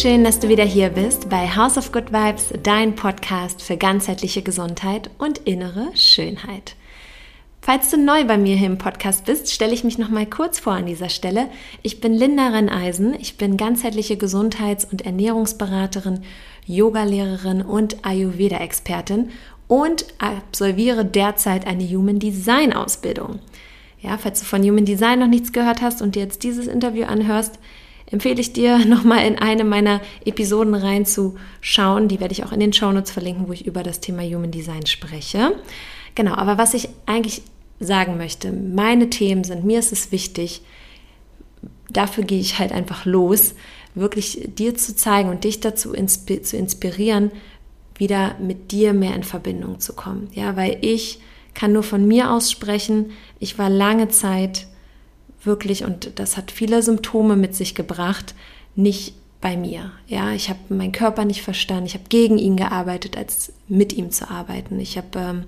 Schön, dass du wieder hier bist bei House of Good Vibes, dein Podcast für ganzheitliche Gesundheit und innere Schönheit. Falls du neu bei mir hier im Podcast bist, stelle ich mich noch mal kurz vor an dieser Stelle. Ich bin Linda Renneisen, ich bin ganzheitliche Gesundheits- und Ernährungsberaterin, Yogalehrerin und Ayurveda-Expertin und absolviere derzeit eine Human Design Ausbildung. Ja, falls du von Human Design noch nichts gehört hast und dir jetzt dieses Interview anhörst, empfehle ich dir nochmal in eine meiner Episoden reinzuschauen. Die werde ich auch in den Shownotes verlinken, wo ich über das Thema Human Design spreche. Genau, aber was ich eigentlich sagen möchte, meine Themen sind, mir ist es wichtig, dafür gehe ich halt einfach los, wirklich dir zu zeigen und dich dazu zu inspirieren, wieder mit dir mehr in Verbindung zu kommen. Ja, weil ich kann nur von mir aus sprechen. Ich war lange Zeit wirklich, und das hat viele Symptome mit sich gebracht, nicht bei mir. Ja, ich habe meinen Körper nicht verstanden. Ich habe gegen ihn gearbeitet, als mit ihm zu arbeiten. Ich habe ähm,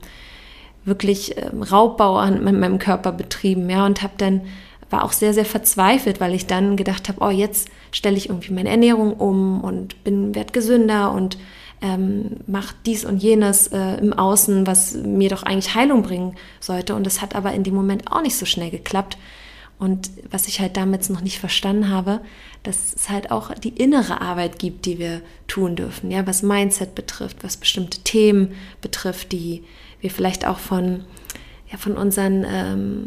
wirklich ähm, Raubbau an meinem Körper betrieben, ja, und habe dann war auch sehr sehr verzweifelt, weil ich dann gedacht habe, oh jetzt stelle ich irgendwie meine Ernährung um und bin werd gesünder und ähm, macht dies und jenes äh, im Außen, was mir doch eigentlich Heilung bringen sollte. Und das hat aber in dem Moment auch nicht so schnell geklappt. Und was ich halt damals noch nicht verstanden habe, dass es halt auch die innere Arbeit gibt, die wir tun dürfen, ja, was Mindset betrifft, was bestimmte Themen betrifft, die wir vielleicht auch von, ja, von unseren ähm,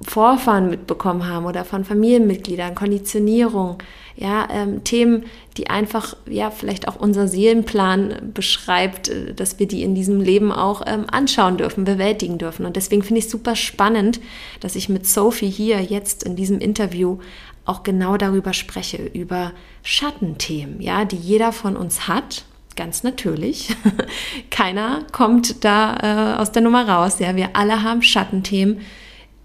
Vorfahren mitbekommen haben oder von Familienmitgliedern, Konditionierung, ja, ähm, Themen, die einfach, ja, vielleicht auch unser Seelenplan beschreibt, äh, dass wir die in diesem Leben auch ähm, anschauen dürfen, bewältigen dürfen. Und deswegen finde ich es super spannend, dass ich mit Sophie hier jetzt in diesem Interview auch genau darüber spreche, über Schattenthemen, ja, die jeder von uns hat ganz natürlich. Keiner kommt da äh, aus der Nummer raus. Ja, wir alle haben Schattenthemen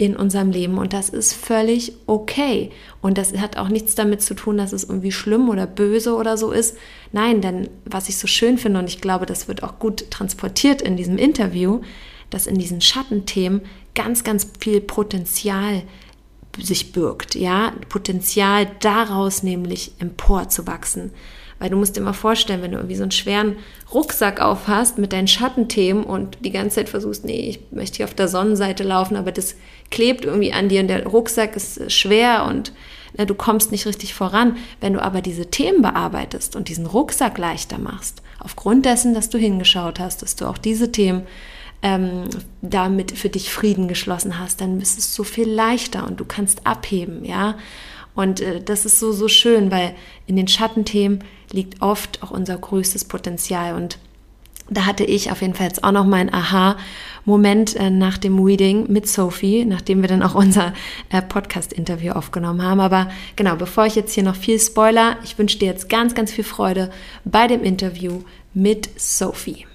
in unserem Leben und das ist völlig okay. Und das hat auch nichts damit zu tun, dass es irgendwie schlimm oder böse oder so ist. Nein, denn was ich so schön finde und ich glaube, das wird auch gut transportiert in diesem Interview, dass in diesen Schattenthemen ganz, ganz viel Potenzial sich birgt, ja, Potenzial daraus nämlich emporzuwachsen. Weil du musst dir mal vorstellen, wenn du irgendwie so einen schweren Rucksack aufhast mit deinen Schattenthemen und die ganze Zeit versuchst, nee, ich möchte hier auf der Sonnenseite laufen, aber das klebt irgendwie an dir und der Rucksack ist schwer und na, du kommst nicht richtig voran. Wenn du aber diese Themen bearbeitest und diesen Rucksack leichter machst, aufgrund dessen, dass du hingeschaut hast, dass du auch diese Themen ähm, damit für dich Frieden geschlossen hast, dann ist es so viel leichter und du kannst abheben, ja. Und äh, das ist so, so schön, weil in den Schattenthemen liegt oft auch unser größtes Potenzial. Und da hatte ich auf jeden Fall jetzt auch noch meinen Aha-Moment äh, nach dem Reading mit Sophie, nachdem wir dann auch unser äh, Podcast-Interview aufgenommen haben. Aber genau, bevor ich jetzt hier noch viel spoiler, ich wünsche dir jetzt ganz, ganz viel Freude bei dem Interview mit Sophie.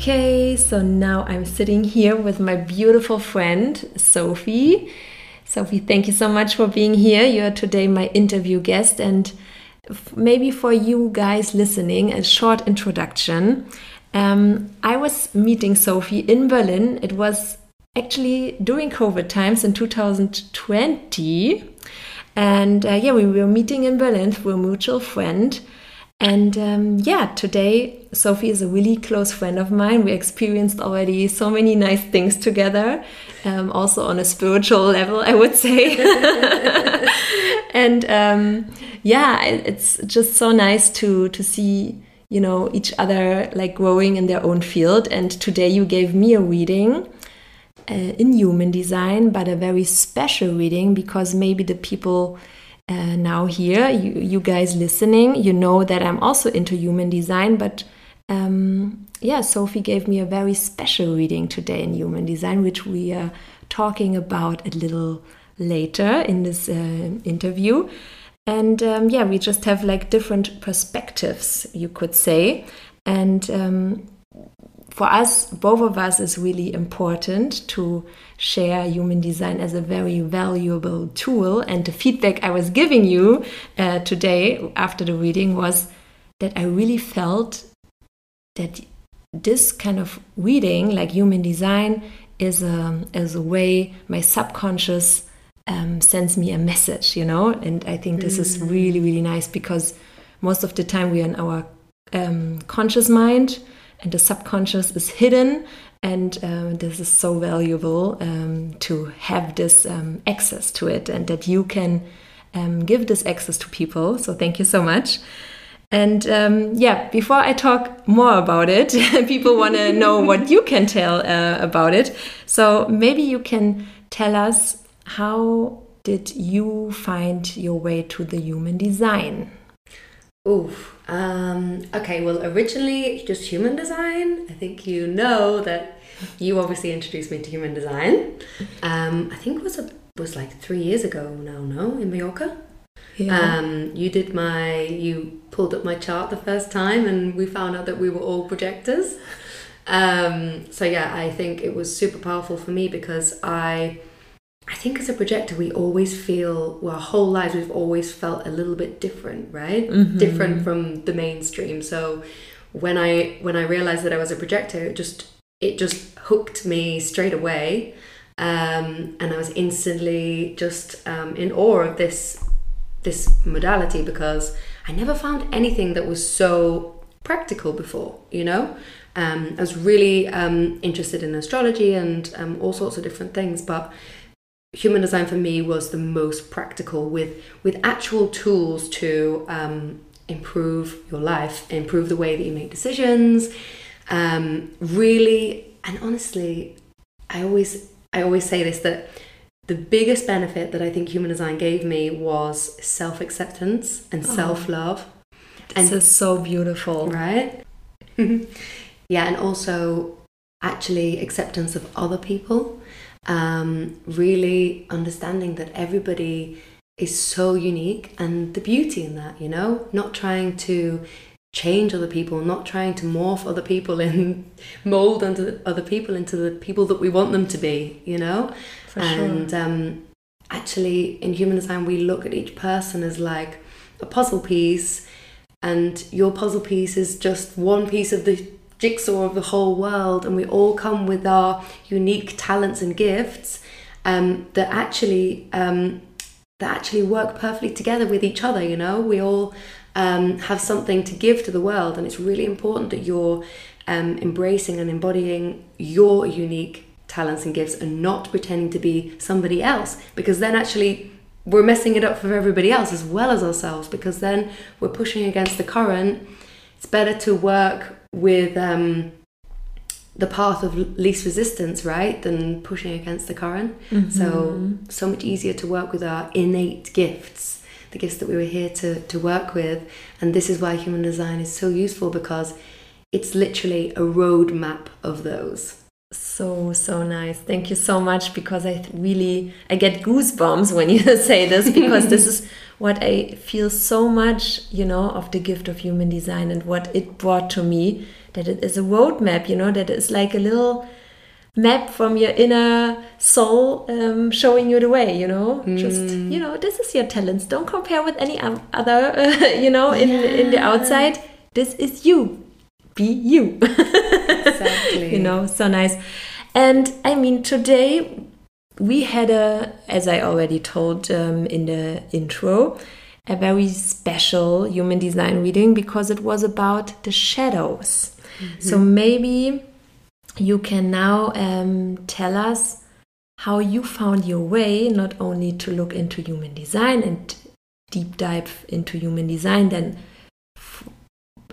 Okay, so now I'm sitting here with my beautiful friend, Sophie. Sophie, thank you so much for being here. You're today my interview guest, and maybe for you guys listening, a short introduction. Um, I was meeting Sophie in Berlin. It was actually during COVID times in 2020. And uh, yeah, we were meeting in Berlin through a mutual friend. And um, yeah, today Sophie is a really close friend of mine. We experienced already so many nice things together, um, also on a spiritual level, I would say. and um, yeah, it's just so nice to to see you know each other like growing in their own field. And today you gave me a reading. Uh, in human design, but a very special reading because maybe the people uh, now here, you, you guys listening, you know that I'm also into human design, but um, yeah, Sophie gave me a very special reading today in human design, which we are talking about a little later in this uh, interview. And um, yeah, we just have like different perspectives, you could say. And um, for us, both of us, is really important to share human design as a very valuable tool. And the feedback I was giving you uh, today after the reading was that I really felt that this kind of reading, like human design, is a is a way my subconscious um, sends me a message, you know. And I think this mm. is really really nice because most of the time we are in our um, conscious mind and the subconscious is hidden and uh, this is so valuable um, to have this um, access to it and that you can um, give this access to people. So thank you so much. And um, yeah before i talk more about it people want to know what you can tell uh, about it. So maybe you can tell us how did you find your way to the human design? Oof. Um, okay, well, originally just human design. I think you know that you obviously introduced me to human design. Um, I think it was a, was like three years ago now. No, in Mallorca. Yeah. Um, you did my you pulled up my chart the first time, and we found out that we were all projectors. Um, so yeah, I think it was super powerful for me because I I think as a projector, we always feel, well, our whole lives, we've always felt a little bit different, right? Mm-hmm. Different from the mainstream. So when I when I realized that I was a projector, it just it just hooked me straight away, um, and I was instantly just um, in awe of this this modality because I never found anything that was so practical before. You know, um, I was really um, interested in astrology and um, all sorts of different things, but human design for me was the most practical with with actual tools to um, improve your life improve the way that you make decisions um, really and honestly i always i always say this that the biggest benefit that i think human design gave me was self-acceptance and oh, self-love. And this is so beautiful. Right? Yeah and also actually acceptance of other people um, really understanding that everybody is so unique and the beauty in that, you know, not trying to change other people, not trying to morph other people and mold into other people into the people that we want them to be, you know? For and sure. um, actually, in human design, we look at each person as like a puzzle piece, and your puzzle piece is just one piece of the jigsaw of the whole world, and we all come with our unique talents and gifts um, that actually um, that actually work perfectly together with each other. You know, we all um, have something to give to the world, and it's really important that you're um, embracing and embodying your unique talents and gifts, and not pretending to be somebody else, because then actually we're messing it up for everybody else as well as ourselves because then we're pushing against the current. It's better to work with um, the path of least resistance, right, than pushing against the current. Mm-hmm. So so much easier to work with our innate gifts, the gifts that we were here to to work with, and this is why human design is so useful because it's literally a roadmap of those so so nice thank you so much because i really i get goosebumps when you say this because this is what i feel so much you know of the gift of human design and what it brought to me that it is a roadmap you know that it's like a little map from your inner soul um, showing you the way you know mm. just you know this is your talents don't compare with any other uh, you know in yeah. in the outside this is you be you. exactly. you know, so nice. And I mean, today we had a, as I already told um, in the intro, a very special human design reading because it was about the shadows. Mm-hmm. So maybe you can now um, tell us how you found your way not only to look into human design and deep dive into human design, then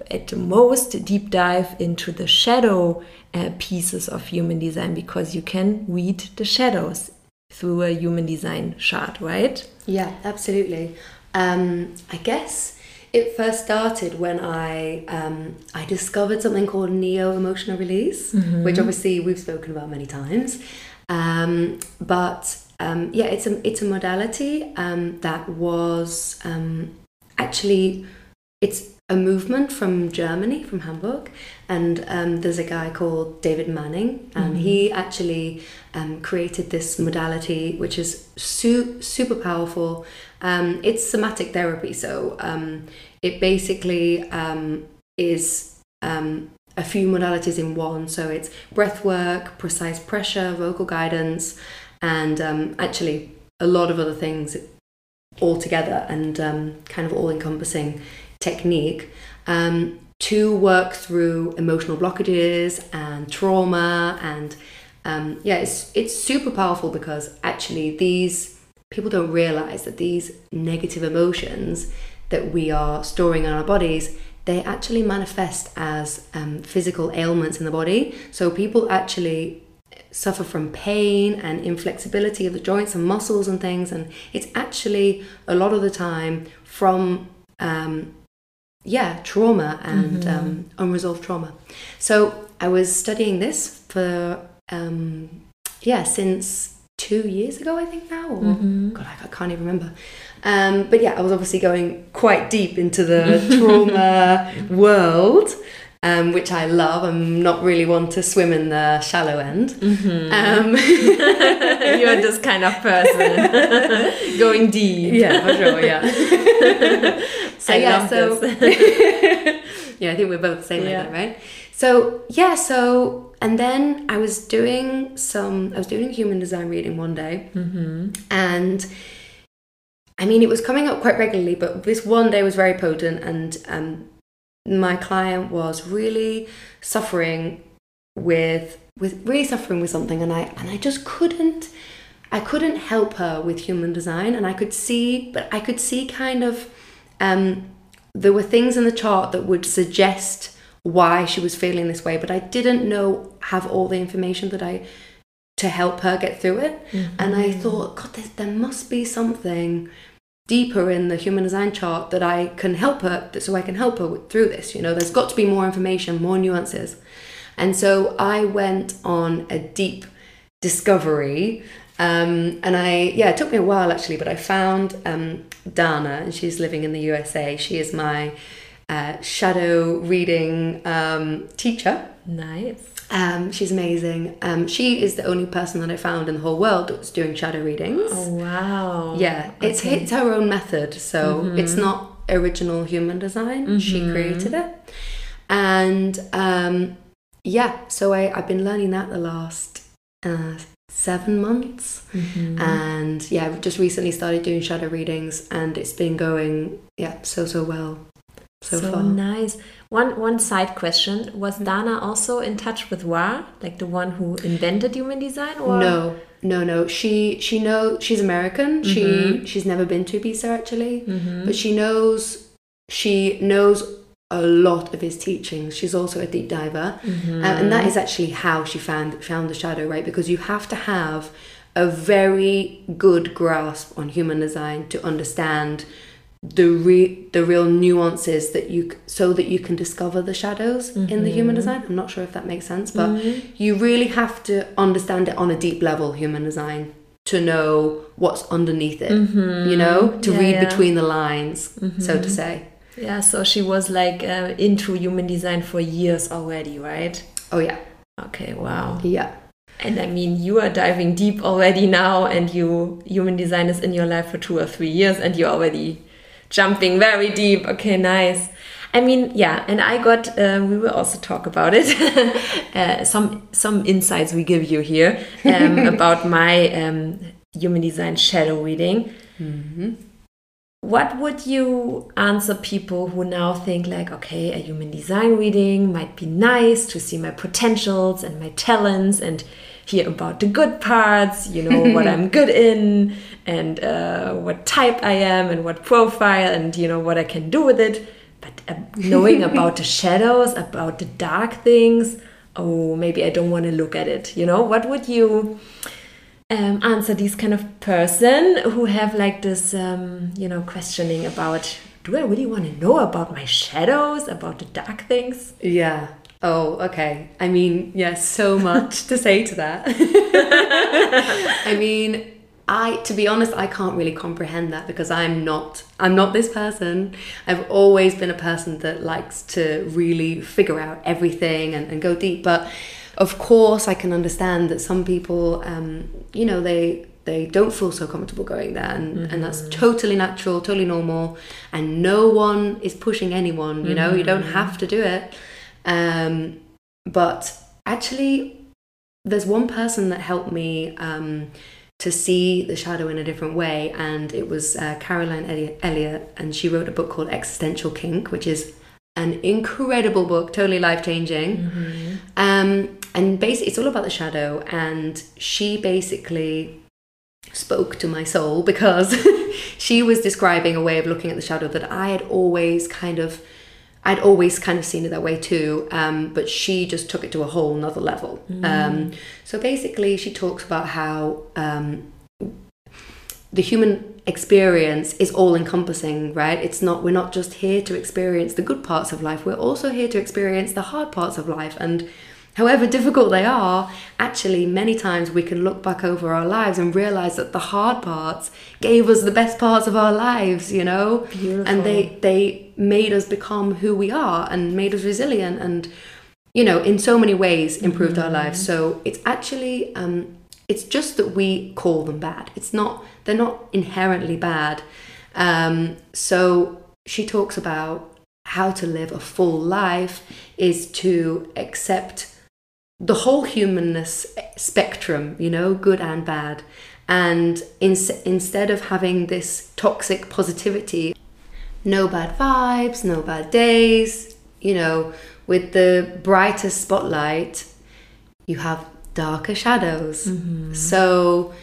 at the most deep dive into the shadow uh, pieces of human design because you can read the shadows through a human design chart, right? Yeah, absolutely. Um, I guess it first started when I um, I discovered something called neo emotional release, mm-hmm. which obviously we've spoken about many times. Um, but um, yeah, it's a it's a modality um, that was um, actually it's a movement from Germany, from Hamburg, and um, there's a guy called David Manning, and mm-hmm. he actually um, created this modality which is su- super powerful. Um, it's somatic therapy, so um, it basically um, is um, a few modalities in one. So it's breath work, precise pressure, vocal guidance, and um, actually a lot of other things all together and um, kind of all encompassing technique um, to work through emotional blockages and trauma and um, yeah it's it's super powerful because actually these people don't realize that these negative emotions that we are storing in our bodies they actually manifest as um, physical ailments in the body. So people actually suffer from pain and inflexibility of the joints and muscles and things and it's actually a lot of the time from um, yeah trauma and mm-hmm. um, unresolved trauma so i was studying this for um, yeah since two years ago i think now or mm-hmm. god I, I can't even remember um, but yeah i was obviously going quite deep into the trauma world um, which I love. I'm not really one to swim in the shallow end. Mm-hmm. Um, You're this kind of person, going deep. Yeah, for sure. Yeah. So yeah, so yeah, I think we're both the same yeah. like that, right? So yeah, so and then I was doing some. I was doing human design reading one day, mm-hmm. and. I mean, it was coming up quite regularly, but this one day was very potent, and um, my client was really suffering with with really suffering with something and I and I just couldn't I couldn't help her with human design and I could see but I could see kind of um, there were things in the chart that would suggest why she was feeling this way but I didn't know have all the information that I to help her get through it mm-hmm. and I thought god there, there must be something deeper in the human design chart that I can help her, so I can help her through this. You know, there's got to be more information, more nuances. And so I went on a deep discovery. Um, and I, yeah, it took me a while actually, but I found um, Dana, and she's living in the USA. She is my uh, shadow reading um, teacher. Nice. Um, she's amazing. Um, she is the only person that I found in the whole world that was doing shadow readings. Oh wow! Yeah, okay. it's it's her own method, so mm-hmm. it's not original human design. Mm-hmm. She created it, and um, yeah, so I I've been learning that the last uh, seven months, mm-hmm. and yeah, I've just recently started doing shadow readings, and it's been going yeah so so well so, so far. nice. One one side question was mm-hmm. Dana also in touch with Ra, like the one who invented human design? Or no, no, no. She she knows she's American. Mm-hmm. She she's never been to Ibiza actually, mm-hmm. but she knows she knows a lot of his teachings. She's also a deep diver, mm-hmm. uh, and that is actually how she found found the shadow, right? Because you have to have a very good grasp on human design to understand the re- the real nuances that you so that you can discover the shadows mm-hmm. in the human mm-hmm. design i'm not sure if that makes sense but mm-hmm. you really have to understand it on a deep level human design to know what's underneath it mm-hmm. you know to yeah, read yeah. between the lines so to mm-hmm. say yeah so she was like uh, into human design for years already right oh yeah okay wow yeah and I mean, you are diving deep already now, and you human design is in your life for two or three years, and you're already jumping very deep. Okay, nice. I mean, yeah, and I got. Uh, we will also talk about it. uh, some some insights we give you here um, about my um, human design shadow reading. Mm -hmm. What would you answer people who now think like, okay, a human design reading might be nice to see my potentials and my talents and hear about the good parts, you know, what I'm good in and uh, what type I am and what profile and, you know, what I can do with it. But uh, knowing about the shadows, about the dark things, oh, maybe I don't want to look at it, you know, what would you um, answer these kind of person who have like this, um, you know, questioning about do I really want to know about my shadows, about the dark things? Yeah. Oh, okay. I mean, yes, so much to say to that. I mean, I to be honest, I can't really comprehend that because I'm not I'm not this person. I've always been a person that likes to really figure out everything and, and go deep. But of course I can understand that some people um, you know, they they don't feel so comfortable going there and, mm-hmm. and that's mm-hmm. totally natural totally normal and no one is pushing anyone you know mm-hmm. you don't mm-hmm. have to do it um, but actually, there's one person that helped me um, to see the shadow in a different way, and it was uh, Carolyn Elliott, and she wrote a book called Existential Kink, which is an incredible book, totally life changing. Mm-hmm. Um, and basically, it's all about the shadow, and she basically spoke to my soul because she was describing a way of looking at the shadow that I had always kind of I'd always kind of seen it that way too, um, but she just took it to a whole nother level. Mm. Um, so basically, she talks about how um, the human experience is all encompassing, right? It's not, we're not just here to experience the good parts of life, we're also here to experience the hard parts of life. And however difficult they are, actually, many times we can look back over our lives and realize that the hard parts gave us the best parts of our lives, you know? Beautiful. And they, they made us become who we are and made us resilient and, you know, in so many ways improved mm-hmm. our lives. So it's actually, um, it's just that we call them bad. It's not, they're not inherently bad. Um, so she talks about how to live a full life is to accept the whole humanness spectrum, you know, good and bad. And in, instead of having this toxic positivity, no bad vibes, no bad days, you know, with the brightest spotlight, you have darker shadows. Mm-hmm. So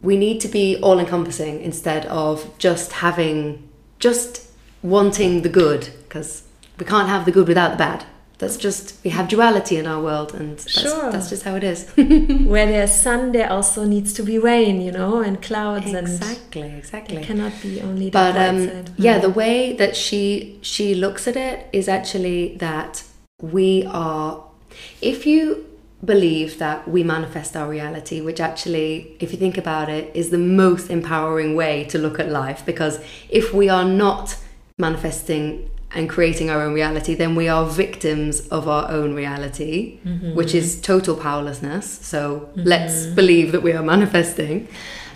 we need to be all encompassing instead of just having, just wanting the good, because we can't have the good without the bad that's just we have duality in our world and that's, sure. that's just how it is where there's sun there also needs to be rain you know and clouds exactly and exactly it cannot be only but um, yeah the way that she she looks at it is actually that we are if you believe that we manifest our reality which actually if you think about it is the most empowering way to look at life because if we are not manifesting and creating our own reality, then we are victims of our own reality, mm-hmm. which is total powerlessness. So mm-hmm. let's believe that we are manifesting.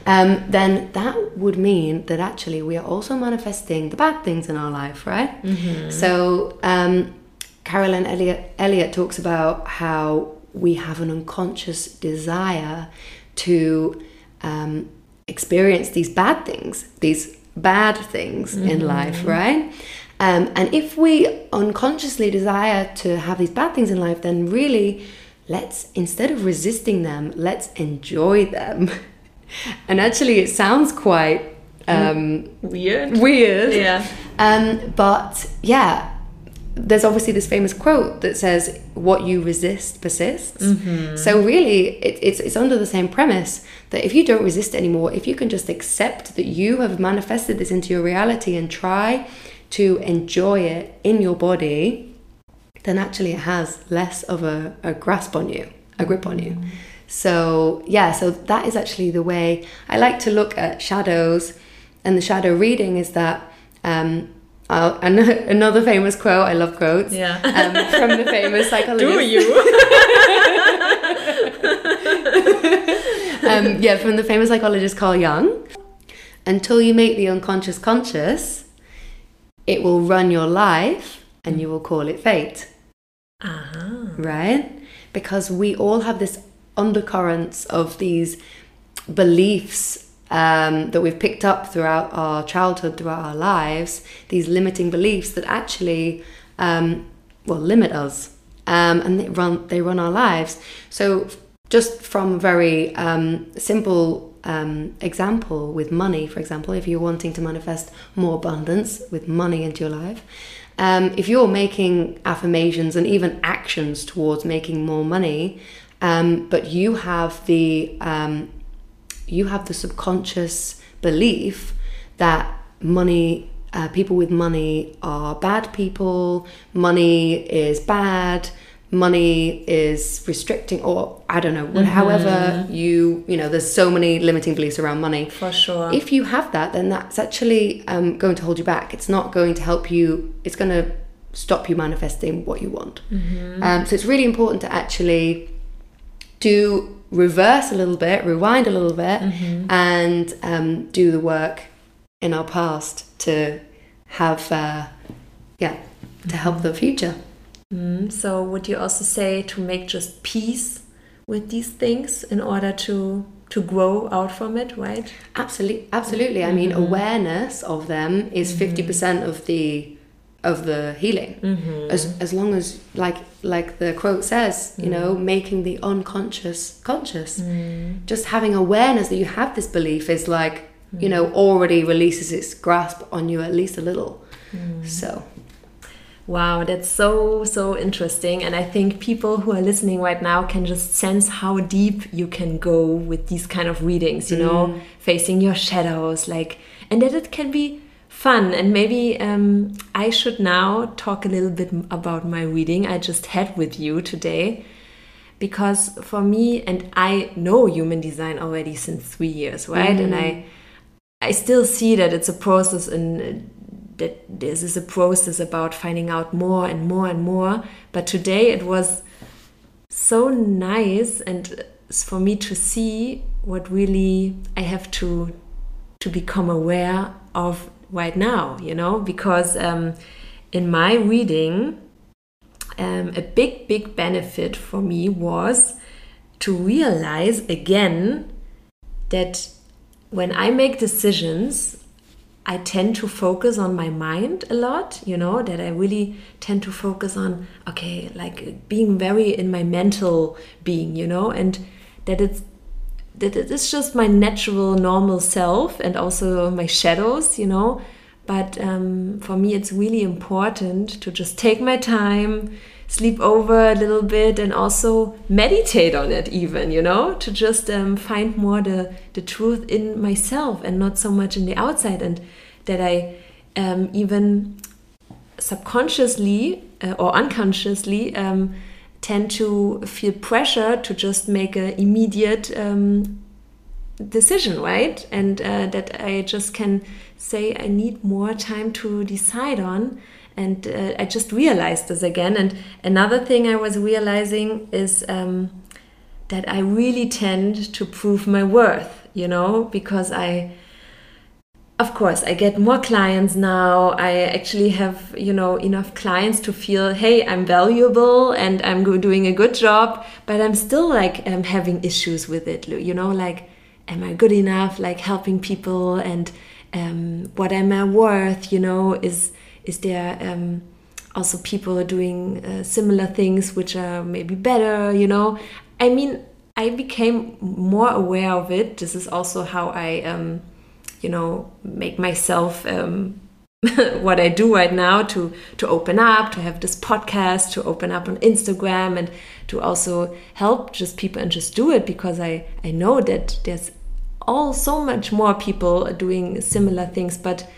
Um, then that would mean that actually we are also manifesting the bad things in our life, right? Mm-hmm. So um, Carolyn Elliott, Elliott talks about how we have an unconscious desire to um, experience these bad things, these bad things in mm-hmm. life, right? Um, and if we unconsciously desire to have these bad things in life, then really, let's instead of resisting them, let's enjoy them. and actually, it sounds quite um, weird. Weird. Yeah. Um, but yeah, there's obviously this famous quote that says, "What you resist persists." Mm-hmm. So really, it, it's it's under the same premise that if you don't resist anymore, if you can just accept that you have manifested this into your reality and try to enjoy it in your body, then actually it has less of a, a grasp on you, a grip on you. Mm. So, yeah, so that is actually the way I like to look at shadows. And the shadow reading is that um, uh, another famous quote, I love quotes, yeah. um, from the famous psychologist. Do you? um, yeah, from the famous psychologist Carl Jung. Until you make the unconscious conscious, it will run your life and you will call it fate. Uh-huh. Right? Because we all have this undercurrents of these beliefs um, that we've picked up throughout our childhood, throughout our lives, these limiting beliefs that actually, um, well, limit us. Um, and they run, they run our lives. So, just from a very um, simple um, example with money, for example, if you're wanting to manifest more abundance with money into your life, um, if you're making affirmations and even actions towards making more money, but you have the you have the subconscious belief that money, uh, people with money are bad people, money is bad money is restricting or i don't know mm-hmm. however you you know there's so many limiting beliefs around money for sure if you have that then that's actually um, going to hold you back it's not going to help you it's going to stop you manifesting what you want mm-hmm. um, so it's really important to actually do reverse a little bit rewind a little bit mm-hmm. and um, do the work in our past to have uh, yeah to help the future Mm, so, would you also say to make just peace with these things in order to to grow out from it, right? Absolutely, absolutely. I mean, mm-hmm. awareness of them is mm-hmm. 50 percent of the of the healing. Mm-hmm. As as long as like like the quote says, you know, mm. making the unconscious conscious. Mm. Just having awareness that you have this belief is like, you know, mm. already releases its grasp on you at least a little. So Wow, that's so, so interesting. And I think people who are listening right now can just sense how deep you can go with these kind of readings, you mm. know, facing your shadows, like, and that it can be fun. And maybe um, I should now talk a little bit about my reading I just had with you today. Because for me, and I know human design already since three years, right? Mm. And I, I still see that it's a process and that this is a process about finding out more and more and more. But today it was so nice and for me to see what really I have to to become aware of right now, you know, because um, in my reading, um, a big, big benefit for me was to realize again that when I make decisions, I tend to focus on my mind a lot, you know, that I really tend to focus on, okay, like being very in my mental being, you know, and that it's that it is just my natural normal self and also my shadows you know? But um, for me it's really important to just take my time sleep over a little bit and also meditate on it even you know? To just um, find more the the truth in myself and not so much in the outside and that i um, even subconsciously uh, or unconsciously um, tend to feel pressure to just make an immediate um, decision right? And uh, that i just can say i need more time to decide on. And uh, i just realized this again. And another thing i was realizing is um, that i really tend to prove my worth you know because i of course i get more clients now. I actually have you know enough clients to feel hey i'm valuable and i'm doing a good job but i'm still like um, having issues with it you know like am i good enough? Like helping people and um, what am i worth you know? Is is there um, also people doing uh, similar things which are maybe better you know? I mean i became more aware of it. This is also how i um, you know make myself um, what I do right now to to open up, to have this podcast, to open up on Instagram, and to also help just people and just do it because I I know that there's all so much more people doing similar things, but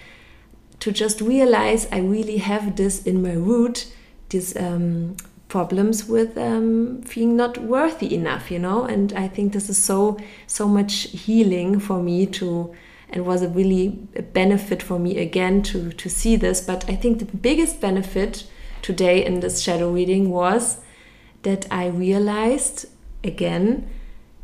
to just realize I really have this in my root, these um, problems with um, feeling not worthy enough, you know, and I think this is so so much healing for me to and was a really a benefit for me again to to see this. But i think the biggest benefit today in this shadow reading was that i realized again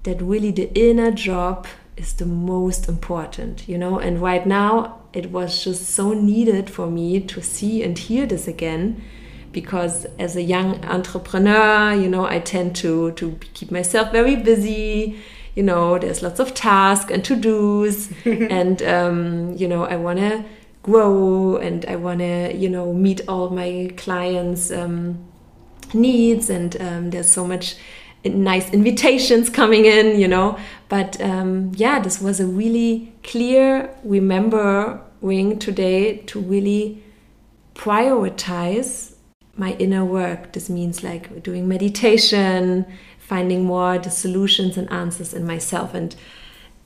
that really the inner job is the most important you know? And right now it was just so needed for me to see and hear this again because as a young entrepreneur you know i tend to to keep myself very busy you know, there's lots of tasks and to dos, and um, you know, I want to grow and I want to, you know, meet all my clients' um, needs, and um, there's so much nice invitations coming in, you know. But um, yeah, this was a really clear remembering today to really prioritize my inner work. This means like doing meditation, finding more the solutions and answers in myself. And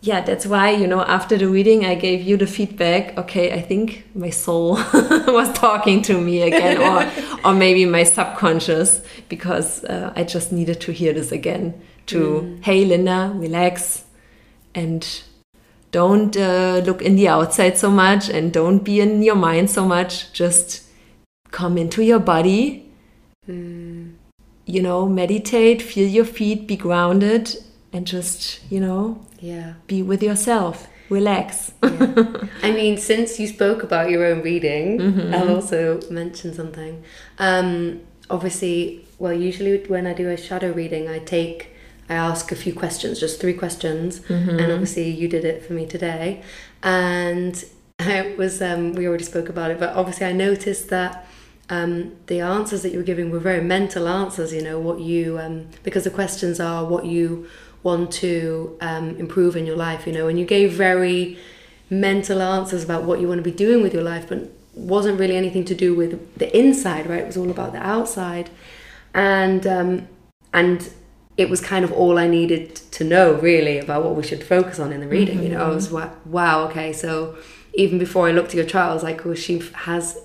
yeah that's why you know after the reading i gave you the feedback okay i think my soul was talking to me again or or maybe my subconscious because uh, i just needed to hear this again to mm. hey linda relax and don't uh, look in the outside so much and don't be in your mind so much. Just come into your body mm you know, meditate, feel your feet, be grounded, and just, you know, yeah, be with yourself. Relax. yeah. I mean, since you spoke about your own reading, mm -hmm. I'll also mention something. Um, obviously, well, usually when I do a shadow reading, I take, I ask a few questions, just three questions, and obviously you did it for me today, and it was um, we already spoke about it, but obviously I noticed that. Um, the answers that you were giving were very mental answers, you know, what you, um, because the questions are what you want to um, improve in your life, you know, and you gave very mental answers about what you want to be doing with your life, but wasn't really anything to do with the inside, right? It was all about the outside, and um, and it was kind of all I needed to know really about what we should focus on in the reading. You know, I was wow, okay, so even before I looked at your child, I was like, well, she has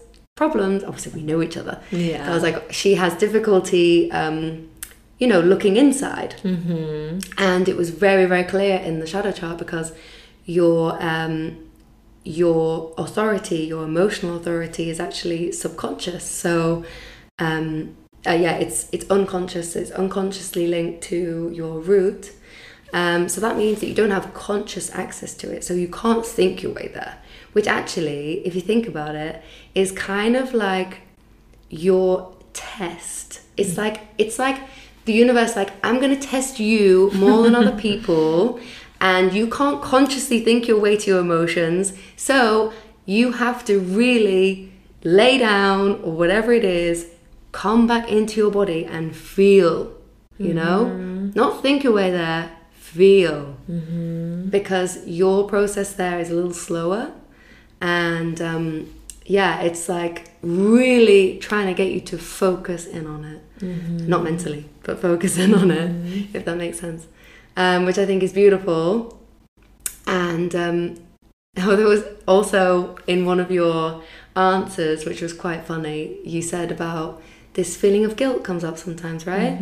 problems. Obviously, we know each other. Yeah. So I was like, she has difficulty. Um, you know, looking inside, Mm-hmm. and it was very, very clear in the shadow chart because your um, your authority, your emotional authority, is actually subconscious. So, um, uh, yeah, it's it's unconscious. It's unconsciously linked to your root. Um, so that means that you don't have conscious access to it. So you can't think your way there. Which actually, if you think about it, is kind of like your test. It's like it's like the universe like I'm going to test you more than other people and you can't consciously think your way to your emotions. So you have to really lay down or whatever it is, come back into your body and feel, you mm-hmm. know? Not think your way there, feel. Mm-hmm. Because your process there is a little slower and um, yeah, it's like really trying to get you to focus in on it, not mentally, but focus in on it, if that makes sense. Um, which I think is beautiful. And um, oh, there was also in one of your answers, which was quite funny, you said about this feeling of guilt comes up sometimes, right?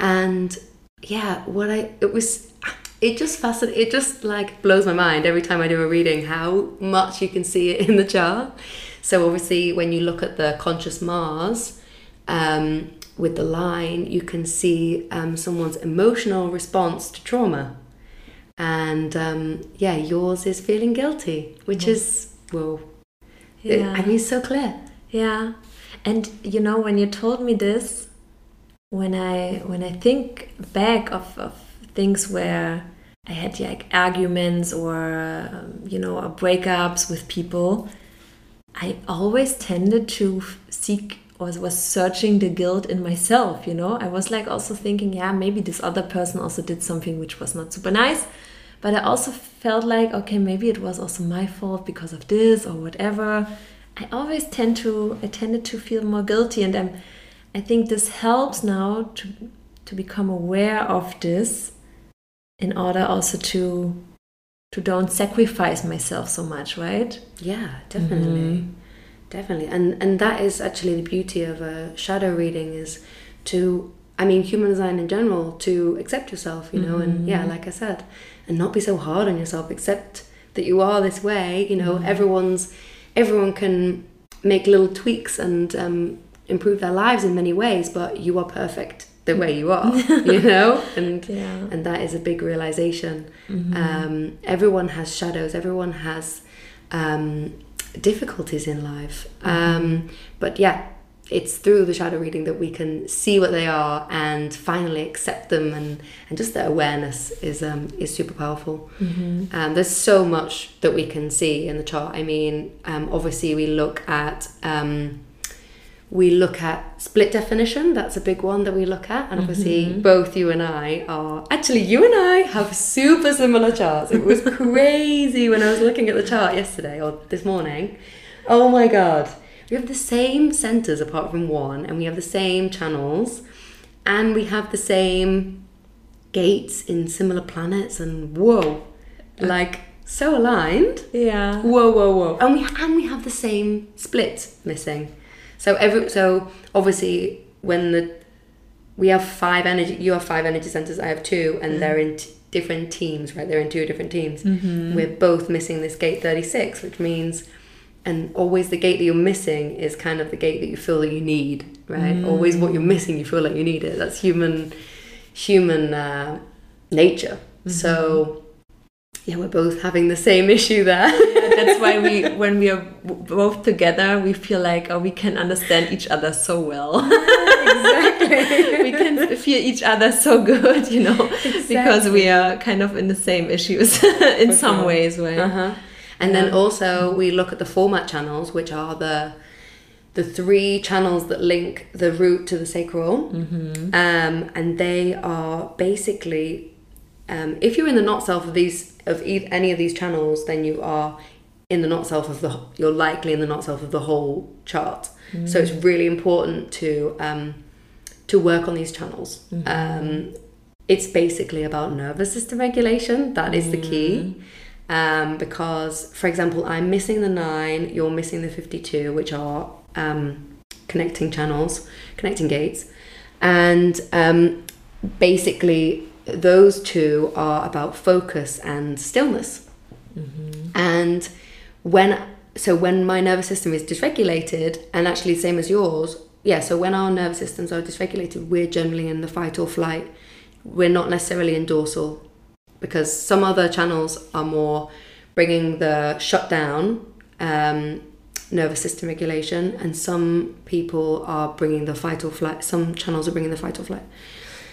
And yeah, what I it was it just fascinates it just like blows my mind every time I do a reading how much you can see it in the chart. So obviously when you look at the conscious Mars um, with the line, you can see um, someone's emotional response to trauma. And um, yeah, yours is feeling guilty, which is well, it- Yeah. I mean, so clear. Yeah. And you know, when you told me this, when I when I think back of, of things where I had like arguments or um, you know breakups with people, I always tended to seek or was searching the guilt in myself. You know, I was like also thinking, yeah, maybe this other person also did something which was not super nice. But I also felt like, okay, maybe it was also my fault because of this or whatever. I always tend to, I tended to feel more guilty, and I'm, I think this helps now to to become aware of this, in order also to, to don't sacrifice myself so much, right? Yeah, definitely. Mm-hmm. Definitely. And and that is actually the beauty of a shadow reading is to I mean human design in general to accept yourself, you know, and mm-hmm. yeah, like I said, and not be so hard on yourself, accept that you are this way, you know, mm-hmm. everyone's everyone can make little tweaks and um, improve their lives in many ways, but you are perfect the way you are, you know? And Yeah. and that is a big realization. Um, everyone has shadows. Everyone has um, difficulties in life. Um, but yeah, it's through the shadow reading that we can see what they are and finally accept them, and, and just that awareness is um, is super powerful. Um, there's so much that we can see in the chart. I mean, um, obviously we look at. Um, we look at split definition that's a big one that we look at and obviously mm-hmm. both you and i are actually you and i have super similar charts it was crazy when i was looking at the chart yesterday or this morning oh my god we have the same centers apart from one and we have the same channels and we have the same gates in similar planets and whoa uh, like so aligned Yeah. Whoa, whoa, whoa! And we and we have the same split missing. So every so obviously when the we have five energy, you have five energy centers, I have two, and mm-hmm. they're in t- different teams, right? They're in two different teams. Mm-hmm. We're both missing this gate thirty six, which means. And always the gate that you're missing is kind of the gate that you feel that you need, right? Mm. Always what you're missing, you feel like you need it. That's human, human uh, nature. Mm-hmm. So, yeah, we're both having the same issue there. That's why we when we are both together we feel like oh we can understand each other so well exactly we can feel each other so good you know exactly. because we are kind of in the same issues in For some sure. ways right uh-huh. and yeah. then also we look at the format channels which are the the three channels that link the root to the sacral mm-hmm. um, and they are basically um, if you're in the not self of these of any of these channels, then you are in the not self of the you're likely in the not self of the whole chart. Mm. So it's really important to um, to work on these channels. Mm-hmm. Um, it's basically about nervous system regulation. That is the key. Mm. Um, because, for example, I'm missing the nine, you're missing the 52, which are um, connecting channels, connecting gates. And um, basically, those two are about focus and stillness. Mm-hmm. And when so when my nervous system is dysregulated, and actually same as yours, yeah. So when our nervous systems are dysregulated, we're generally in the fight or flight. We're not necessarily in dorsal because some other channels are more bringing the shutdown um, nervous system regulation, and some people are bringing the fight or flight. Some channels are bringing the fight or flight.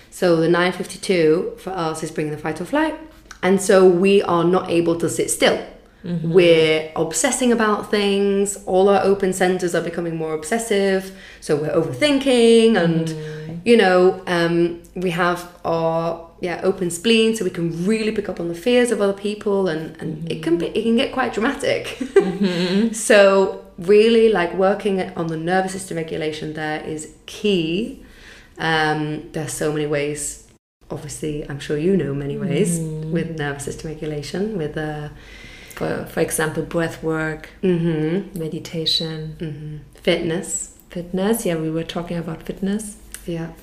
So the 952 for us is bringing the fight or flight. And so we are not able to sit still. Mm-hmm. We're obsessing about things. All our open centers are becoming more obsessive. So we're overthinking, and mm. you know, um, we have our yeah open spleen, so we can really pick up on the fears of other people, and and mm-hmm. it can be it can get quite dramatic. mm-hmm. So really, like working on the nervous system regulation there is key um, there's so many ways. Obviously, I'm sure you know many ways mm. with nervous system regulation, with uh, for for example, breath work, mm-hmm. meditation, mm-hmm. fitness, fitness. Yeah, we were talking about fitness. Yeah,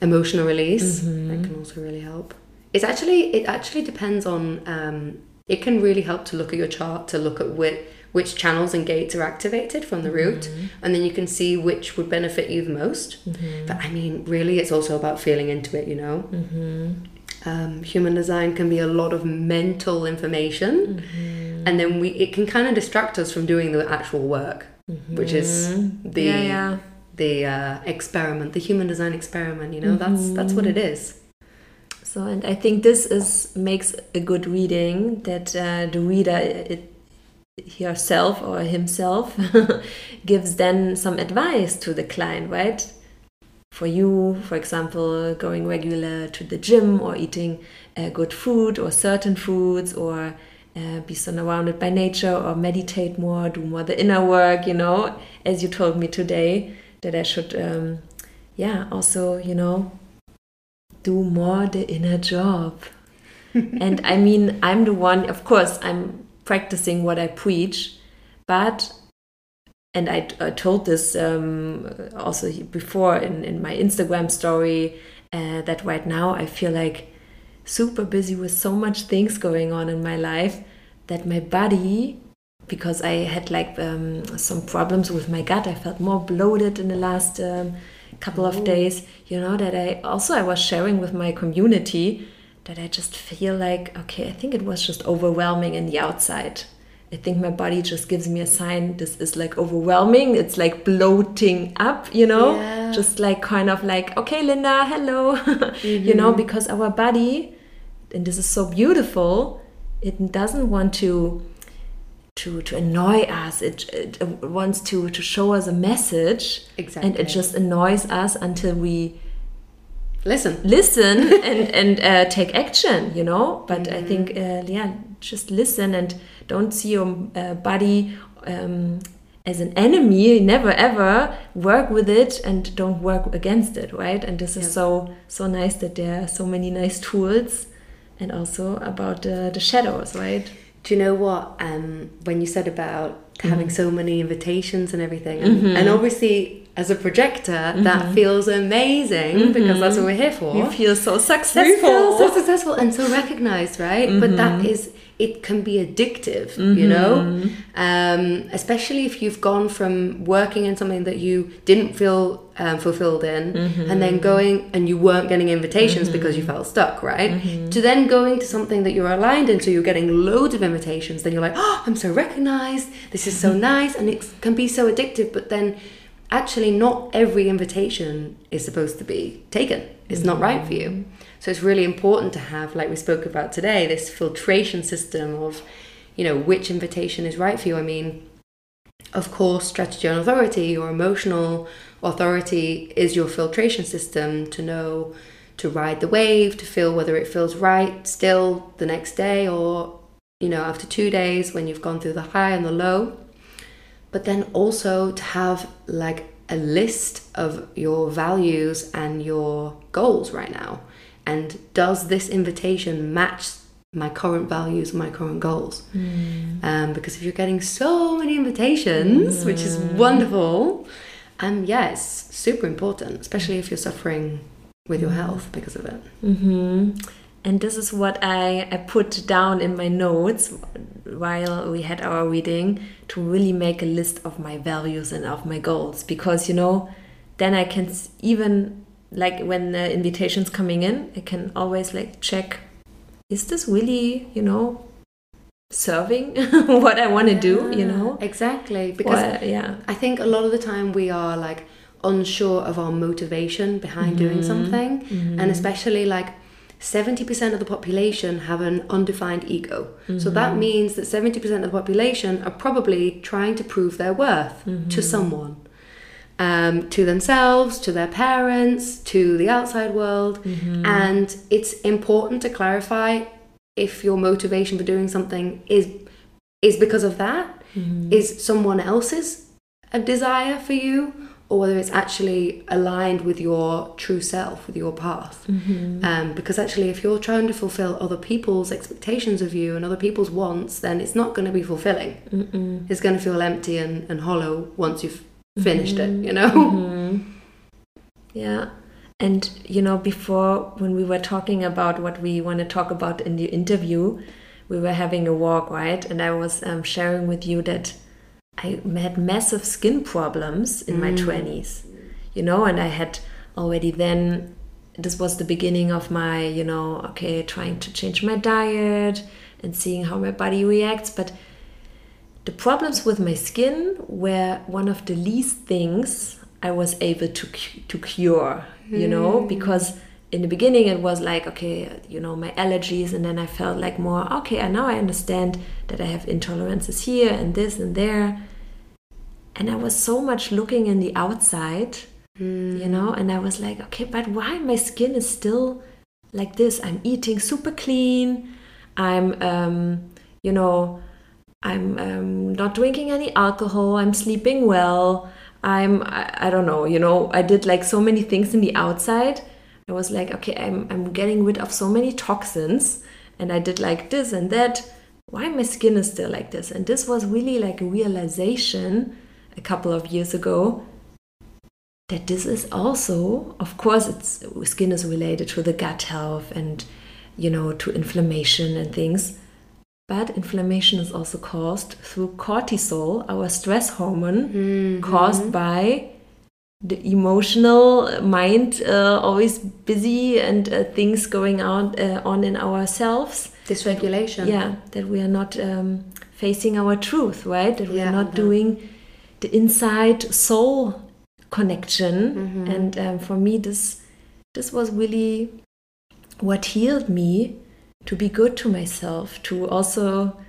emotional release mm-hmm. that can also really help. It's actually it actually depends on. Um, it can really help to look at your chart to look at what which channels and gates are activated from the root mm-hmm. and then you can see which would benefit you the most mm-hmm. but i mean really it's also about feeling into it you know mm-hmm. Um, human design can be a lot of mental information mm-hmm. and then we it can kind of distract us from doing the actual work which is mm-hmm. the yeah, yeah. the uh, experiment the human design experiment you know that's that's what it mm-hmm. so, and I think this is makes a good reading that uh, the reader it herself or himself gives then some advice to the client, right? For you, for example, going regular to the gym or eating uh, good food or certain foods or uh, be surrounded by nature or meditate more, do more the inner work, you know, as you told me today that I should, um, yeah, also, you know, do more the inner job. and I mean, I'm the one, of course, I'm practicing what I preach. But, and I, I told this um, also before in, in my Instagram story, uh, that right now I feel like super busy with so much things going on in my life that my body because I had like um, some problems with my gut. I felt more bloated in the last um, couple of days. You know that I also I was sharing with my community that I just feel like, okay, I think it was just overwhelming in the outside. I think my body just gives me a sign this is like overwhelming. It's like bloating up, you know? Yeah. Just like kind of like, okay, Linda, hello. Mm-hmm. you know, mm-hmm. because our body, and this is so beautiful, it doesn't want to to to annoy us. It, it wants to to show us a message. Exactly. And it just annoys us until we listen listen and and uh, take action you know but mm-hmm. i think uh, yeah just listen and don't see your uh, body um, as an enemy never ever work with it and don't work against it right and this is so so nice that there are so many nice tools and also about the shadows right do you know what um, when you said about having mm-hmm. so many invitations and everything and, mm-hmm. and obviously as a projector that mm-hmm. feels amazing because that's mm-hmm. what we're here for. You feel so successful. We feel so successful and so recognized, right? But that mm-hmm. is, it can be addictive, you know? Um, especially if you've gone from working in something that you didn't feel um, fulfilled in and then going and you weren't getting invitations because you felt stuck, right? To then going to something that you're aligned in, so you're getting loads of invitations, then you're like, oh, I'm so recognized, this is so nice, and it can be so addictive, but then actually not every invitation is supposed to be taken. It's not right for you. Mm-hmm. So it's really important to have, like we spoke about today, this filtration system of, you know, which invitation is right for you. I mean, of course, strategy and authority, your emotional authority is your filtration system to know to ride the wave, to feel whether it feels right still the next day or, you know, after two days when you've gone through the high and the low but then also to have like a list of your values and your goals right now. And does this invitation match my current values, my current goals? Um, because if you're getting so many invitations, which is wonderful, um, yeah, it's super important, especially if you're suffering with your health because of it. Mm-hmm. And this is what I, I put down in my notes while we had our reading to really make a list of my values and of my goals. Because, you know, then I can even, like when the invitation's coming in, I can always like check is this really, you know, serving what I want to do, you know? Exactly. Because yeah. I think a lot of the time we are like unsure of our motivation behind doing mm-hmm. something, mm-hmm. and especially like 70% of the population have an undefined ego. So mm-hmm. that means that 70% of the population are probably trying to prove their worth to mm-hmm. someone. Um, to themselves, to their parents, to the outside world. Mm-hmm. And it's important to clarify if your motivation for doing something is is because of that, is someone else's a desire for you, or whether it's actually aligned with your true self, with your path. Um, because actually, if you're trying to fulfill other people's expectations of you and other people's wants, then it's not going to be fulfilling. It's going to feel empty and, and hollow once you've finished it, you know? Yeah. And, you know, before when we were talking about what we want to talk about in the interview, we were having a walk, right? And I was um, sharing with you that I had massive skin problems in my mm. 20s, you know, and I had already then, this was the beginning of my, you know, okay, trying to change my diet and seeing how my body reacts. But the problems with my skin were one of the least things I was able to to cure, you know, mm. because in the beginning it was like okay, you know, my allergies, and then I felt like more okay. And now I understand that I have intolerances here and this and there, and I was so much looking in the outside, you know, and I was like, okay, but why my skin is still like this? I'm eating super clean. I'm, um, you know, I'm um, not drinking any alcohol. I'm sleeping well. I'm, I, I don't know, you know, I did like so many things in the outside. I was like, okay, I'm, I'm getting rid of so many toxins. And I did like this and that. Why my skin is still like this? And this was really like a realization a couple of years ago that this is also, of course, it's skin is related to the gut health and, you know, to inflammation and things. But inflammation is also caused through cortisol, our stress hormone, mm-hmm. caused by the emotional mind, uh, always busy and uh, things going on uh, on in ourselves. Dysregulation. Yeah, that we are not um, facing our truth, right? That we Yeah, are not doing the inside soul connection. Mm-hmm. And um, for me, this this was really what healed me to be good to myself, to also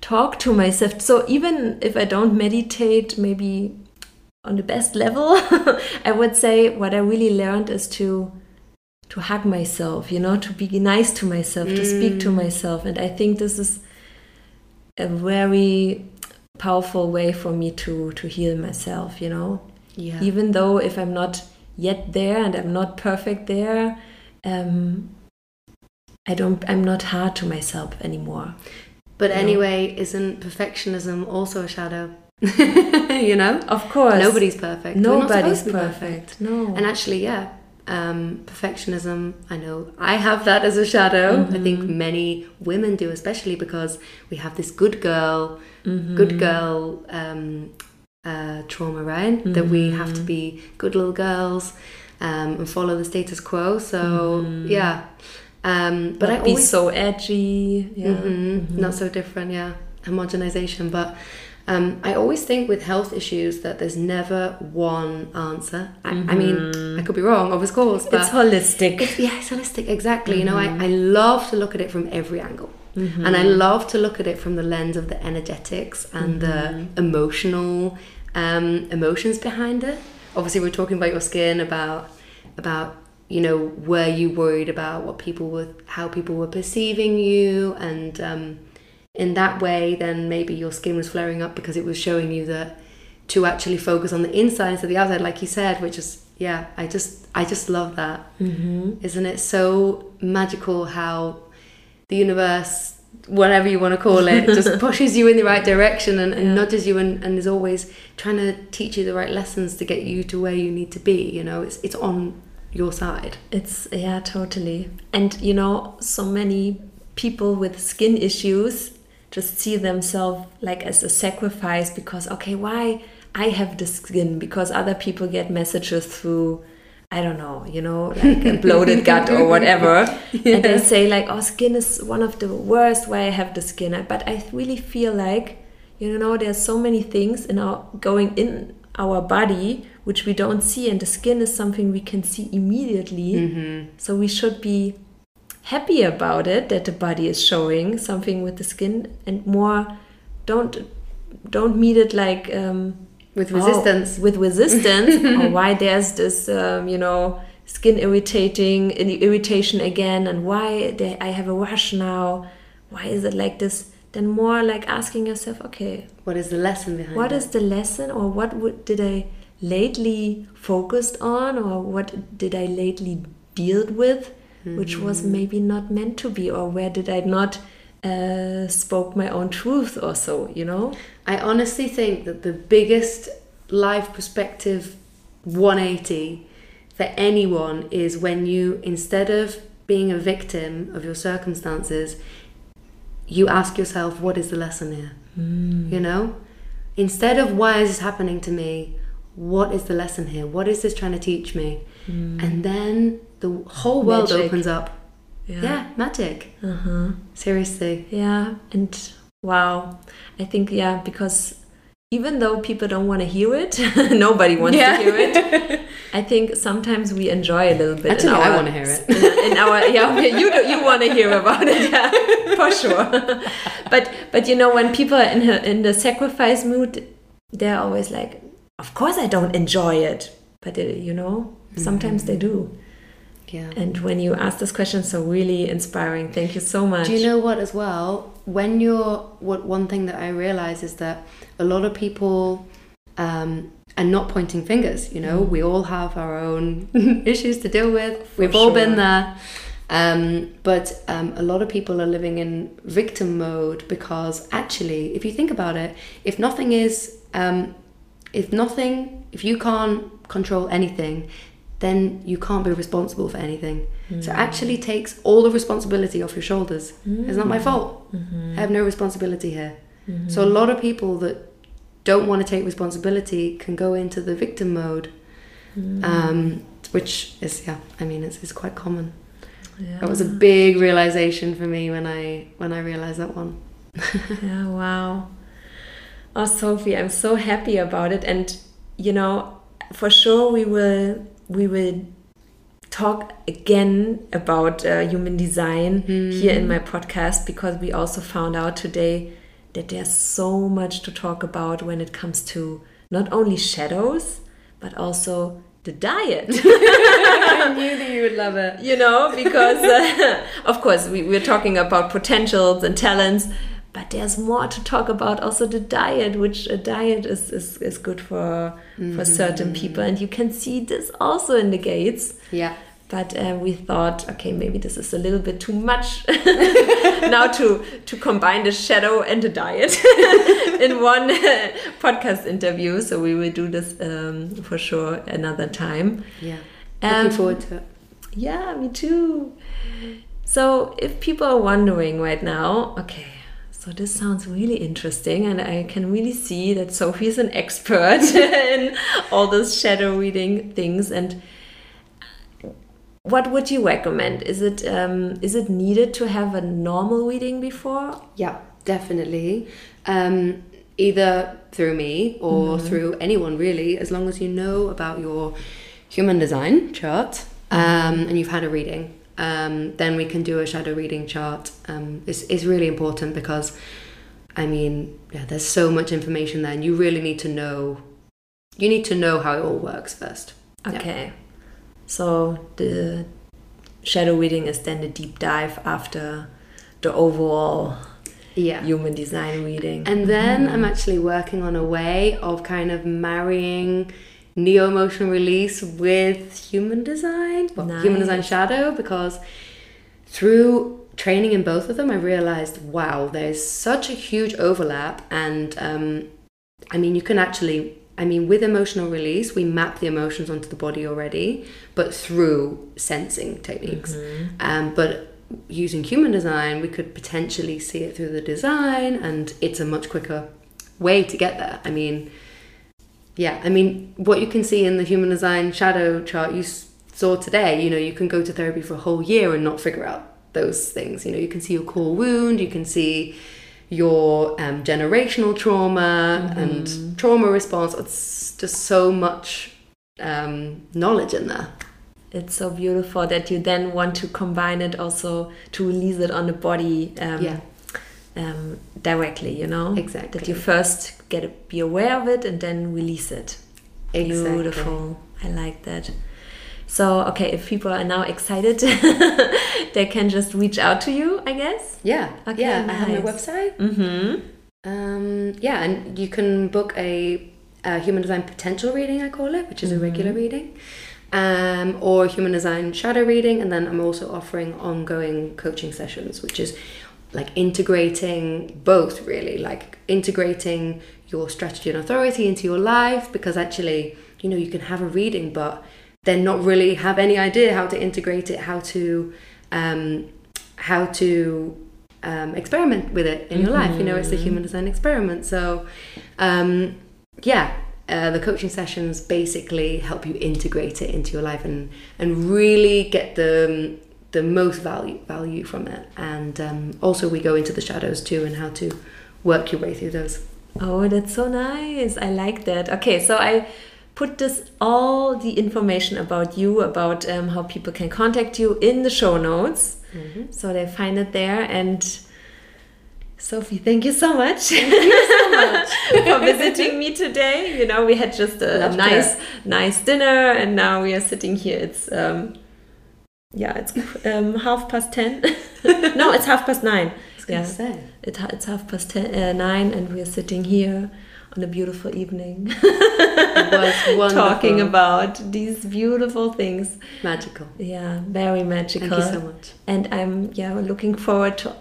talk to myself. So even if I don't meditate, maybe on the best level, I would say what I really learned is to to hug myself, you know, to be nice to myself, to speak to myself. And I think this is a very powerful way for me to to heal myself, you know. Yeah. Even though if I'm not yet there and I'm not perfect there, um, I don't I'm not hard to myself anymore. But anyway, isn't perfectionism also a shadow? you know? Of course. Nobody's perfect. Nobody's be perfect. No. And actually, yeah, um, perfectionism, I know I have that as a shadow. I think Mm-hmm. many women do, especially because we have this good girl, Mm-hmm. good girl um, uh, trauma, right? That we have to be good little girls um, and follow the status quo. So, yeah. Um, but Not I be always so edgy. Yeah. Mhm. Not so different, yeah. Homogenization. But um, I always think with health issues that there's never one answer. I, I mean, I could be wrong, of course, but It's holistic. it's, yeah, it's holistic, exactly. You know, I, I love to look at it from every angle. And I love to look at it from the lens of the energetics and the emotional um, emotions behind it. Obviously, we're talking about your skin, about about you know, were you worried about what people were, how people were perceiving you, and um, in that way, then maybe your skin was flaring up because it was showing you that to actually focus on the inside instead of the outside, like you said, which is yeah, I just I just love that. Mm-hmm. Isn't it so magical how the universe, whatever you want to call it, just pushes you in the right direction and, and Yeah. nudges you and, and is always trying to teach you the right lessons to get you to where you need to be. You know, it's it's on your side. It's yeah, totally. And you know, so many people with skin issues just see themselves like as a sacrifice because okay, why I have the skin because other people get messages through I don't know, you know, like a bloated gut or whatever. And they say like, oh, skin is one of the worst why I have the skin. But I really feel like, you know, there's so many things in our going in our body which we don't see, and the skin is something we can see immediately. Mm-hmm. So we should be happy about it that the body is showing something with the skin, and more don't don't meet it like um, With oh, resistance. with resistance, or why there's this um, you know skin irritating irritation again, and why they, I have a rash now. Why is it like this? Then more like asking yourself, okay, What is the lesson behind what it? is the lesson or what would, did i lately focused on or what did i lately dealt with which was maybe not meant to be or where did i not uh, spoke my own truth or so you know I honestly think that the biggest life perspective 180 for anyone is when you, instead of being a victim of your circumstances, you ask yourself, what is the lesson here? You know? Instead of why is this happening to me, what is the lesson here? What is this trying to teach me? And then the whole world Magic. opens up. Yeah, magic. uh-huh Seriously. yeah and wow i think yeah because even though people don't want to hear it nobody wants Yeah. to hear it i think sometimes we enjoy a little bit Actually, in I wanna hear it. in, in our yeah you you want to hear about it yeah for sure but but you know when people are in her, in the sacrifice mood they're always like of course i don't enjoy it but uh, you know sometimes they do Yeah. and when you ask this question so really inspiring thank you so much Do you know what as well? When you're what one thing that I realize is that a lot of people um and not pointing fingers, you know, we all have our own issues to deal with. We've all been there. Um, but um, a lot of people are living in victim mode because actually, if you think about it, if nothing is, um, if nothing, if you can't control anything, then you can't be responsible for anything. So it actually takes all the responsibility off your shoulders. It's not my hmm. fault. Hmm. I have no responsibility here. So a lot of people that don't want to take responsibility can go into the victim mode, um, which is yeah. I mean, it's, it's quite common. yeah. That was a big realization for me when I when I realized that one. Yeah, wow. Oh, Sophie, I'm so happy about it, and you know, for sure we will we will talk again about uh, human design here in my podcast because we also found out today that there's so much to talk about when it comes to not only shadows but also the diet. I knew that you would love it. you know, because uh, of course we, we're talking about potentials and talents, but there's more to talk about also the diet, which a diet is, is, is good for for certain people. And you can see this also in the gates. Yeah. but uh, we thought, okay, maybe this is a little bit too much now to to combine the shadow and the diet in one podcast interview. So we will do this um, for sure another time. Yeah, looking um, forward to it. Yeah, me too. So if people are wondering right now, okay, so this sounds really interesting, and I can really see that Sophie is an expert in all those shadow reading things. And what would you recommend? Is it um, is it needed to have a normal reading before? Yeah, definitely. Um, either through me or mm through anyone really, as long as you know about your human design chart um, and you've had a reading um, then we can do a shadow reading chart. Um, it's, it's really important because, I mean, yeah, there's so much information there, and you really need to know. You need to know how it all works first. Okay. Yeah. So the shadow reading is then the deep dive after the overall yeah. human design reading. And then mm. I'm actually working on a way of kind of marrying neo emotion release with human design, well, nice. human design shadow, because through training in both of them, I realized wow, there's such a huge overlap. And um, I mean, you can actually, I mean, with emotional release, we map the emotions onto the body already, but through sensing techniques. Mm-hmm. Um, but using human design, we could potentially see it through the design, and it's a much quicker way to get there. I mean, yeah, I mean, what you can see in the human design shadow chart you saw today, you know, you can go to therapy for a whole year and not figure out those things. You know, you can see your core wound, you can see your um, generational trauma mm-hmm. and trauma response. It's just so much um, knowledge in there. It's so beautiful that you then want to combine it also to release it on the body. Um, yeah um, directly, you know? Exactly. That you first get to be aware of it and then release it. Exactly. Beautiful. I like that. So, okay, if people are now excited, they can just reach out to you, I guess. Yeah. Okay. Yeah, nice. I have my website. Mm-hmm. Um, yeah, and you can book a, a, human design potential reading, I call it, which is mm-hmm. a regular reading, um, or human design shadow reading. And then I'm also offering ongoing coaching sessions, which is like integrating both really like integrating your strategy and authority into your life because actually you know you can have a reading but then not really have any idea how to integrate it how to um, how to um, experiment with it in your mm-hmm. life you know it's a human design experiment so um, yeah uh, the coaching sessions basically help you integrate it into your life and and really get the the most value value from it. And um, also we go into the shadows too and how to work your way through those. Oh, that's so nice. I like that. Okay, so I put this all the information about you, about um, how people can contact you in the show notes, mm-hmm. so they find it there. And Sophie, thank you so much. Thank you so much for visiting me today. You know, we had just a, nice, nice dinner, and now we are sitting here. It's um, yeah, it's um, half past ten. no, it's half past nine. Yeah, it, it's half past ten, uh, nine, and we're sitting here on a beautiful evening. Talking about these beautiful things. Magical. Yeah, very magical. Thank you so much. And I'm yeah looking forward to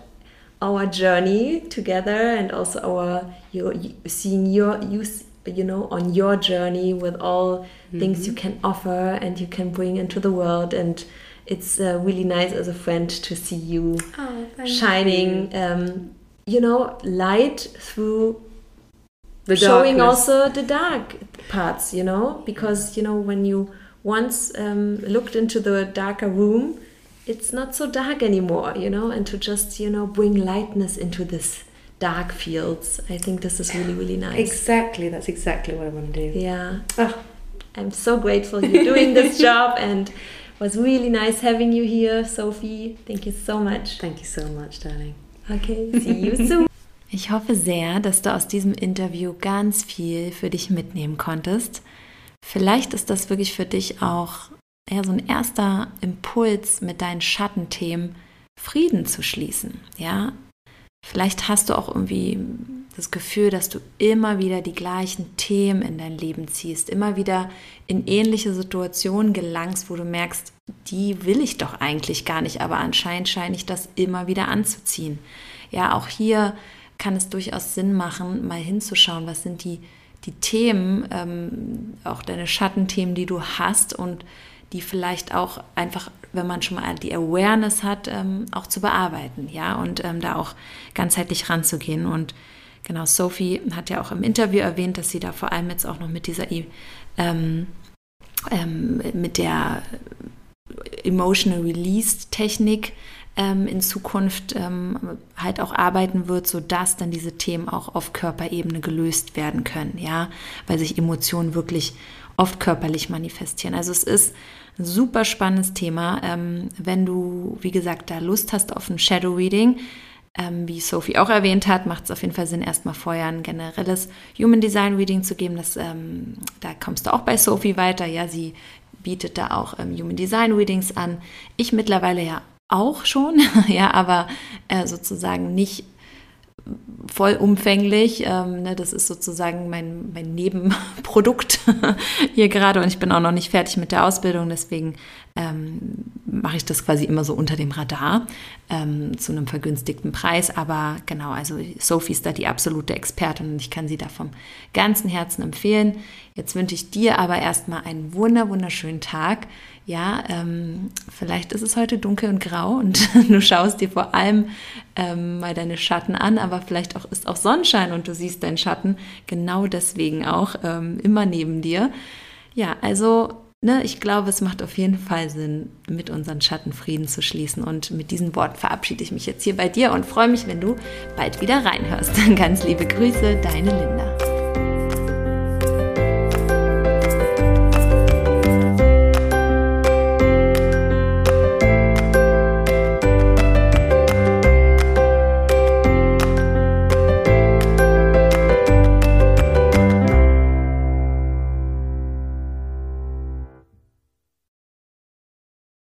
our journey together and also our your seeing your you you know on your journey with all mm -hmm. things you can offer and you can bring into the world and it's uh, really nice as a friend to see you oh, shining, you. Um, you. know, light through the showing darkness. also the dark parts, you know, because you know when you once um, looked into the darker room, it's not so dark anymore, you know, and to just you know bring lightness into this dark fields. I think this is really really nice. Exactly, that's exactly what I want to do. Yeah. Oh. I'm so grateful you're doing this job and was really nice having you here, Sophie. Thank you so much. Thank you so much, darling. Okay, see you soon. Ich hoffe sehr, dass du aus diesem Interview ganz viel für dich mitnehmen konntest. Vielleicht ist das wirklich für dich auch eher so ein erster Impuls, mit deinen Schattenthemen Frieden zu schließen. Ja, Vielleicht hast du auch irgendwie das Gefühl, dass du immer wieder die gleichen Themen in dein Leben ziehst, immer wieder in ähnliche Situationen gelangst, wo du merkst, die will ich doch eigentlich gar nicht, aber anscheinend scheine ich das immer wieder anzuziehen. Ja, auch hier kann es durchaus Sinn machen, mal hinzuschauen, was sind die, die Themen, ähm, auch deine Schattenthemen, die du hast und die vielleicht auch einfach, wenn man schon mal die Awareness hat, ähm, auch zu bearbeiten, ja, und ähm, da auch ganzheitlich ranzugehen. Und Genau, Sophie hat ja auch im Interview erwähnt, dass sie da vor allem jetzt auch noch mit dieser, ähm, ähm, mit der Emotional Release Technik ähm, in Zukunft ähm, halt auch arbeiten wird, sodass dann diese Themen auch auf Körperebene gelöst werden können, ja, weil sich Emotionen wirklich oft körperlich manifestieren. Also es ist ein super spannendes Thema. Ähm, wenn du, wie gesagt, da Lust hast auf ein Shadow Reading, ähm, wie Sophie auch erwähnt hat, macht es auf jeden Fall Sinn, erstmal vorher ein generelles Human Design Reading zu geben. Das, ähm, da kommst du auch bei Sophie weiter. Ja, sie bietet da auch ähm, Human Design Readings an. Ich mittlerweile ja auch schon, ja, aber äh, sozusagen nicht vollumfänglich. Ähm, ne, das ist sozusagen mein, mein Nebenprodukt hier gerade und ich bin auch noch nicht fertig mit der Ausbildung, deswegen ähm, mache ich das quasi immer so unter dem Radar ähm, zu einem vergünstigten Preis. Aber genau, also Sophie ist da die absolute Expertin und ich kann sie da vom ganzen Herzen empfehlen. Jetzt wünsche ich dir aber erstmal einen wunder, wunderschönen Tag. Ja, ähm, vielleicht ist es heute dunkel und grau und du schaust dir vor allem ähm, mal deine Schatten an, aber vielleicht auch ist auch Sonnenschein und du siehst deinen Schatten genau deswegen auch ähm, immer neben dir. Ja, also ne, ich glaube, es macht auf jeden Fall Sinn, mit unseren Schatten Frieden zu schließen. Und mit diesen Worten verabschiede ich mich jetzt hier bei dir und freue mich, wenn du bald wieder reinhörst. Ganz liebe Grüße, deine Linda.